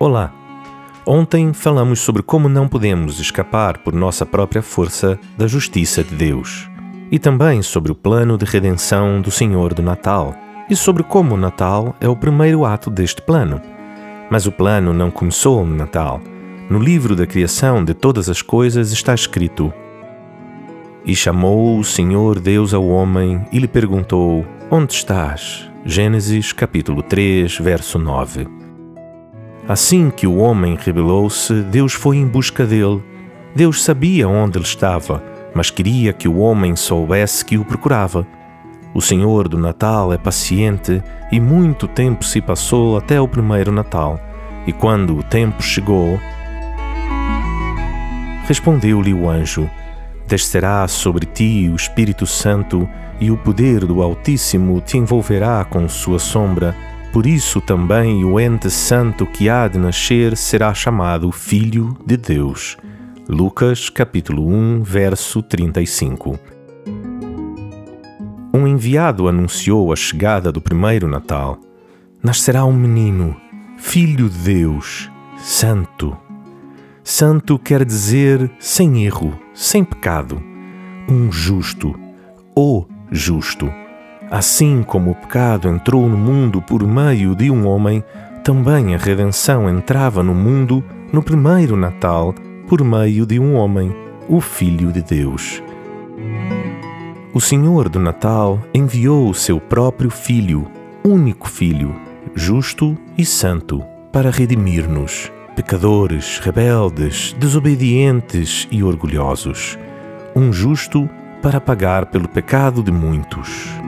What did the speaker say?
Olá! Ontem falamos sobre como não podemos escapar por nossa própria força da justiça de Deus, e também sobre o plano de redenção do Senhor do Natal, e sobre como o Natal é o primeiro ato deste plano. Mas o plano não começou no Natal. No livro da criação de todas as coisas está escrito: E chamou o Senhor Deus ao homem e lhe perguntou: Onde estás? Gênesis capítulo 3, verso 9. Assim que o homem rebelou-se, Deus foi em busca dele. Deus sabia onde ele estava, mas queria que o homem soubesse que o procurava. O Senhor do Natal é paciente e muito tempo se passou até o primeiro Natal. E quando o tempo chegou, respondeu-lhe o anjo: Descerá sobre ti o Espírito Santo e o poder do Altíssimo te envolverá com sua sombra. Por isso também o ente santo que há de nascer será chamado Filho de Deus. Lucas capítulo 1, verso 35. Um enviado anunciou a chegada do primeiro Natal. Nascerá um menino, filho de Deus, santo. Santo quer dizer sem erro, sem pecado, um justo, o justo. Assim como o pecado entrou no mundo por meio de um homem, também a redenção entrava no mundo no primeiro Natal por meio de um homem, o Filho de Deus. O Senhor do Natal enviou o seu próprio Filho, único Filho, justo e santo, para redimir-nos, pecadores, rebeldes, desobedientes e orgulhosos. Um justo para pagar pelo pecado de muitos.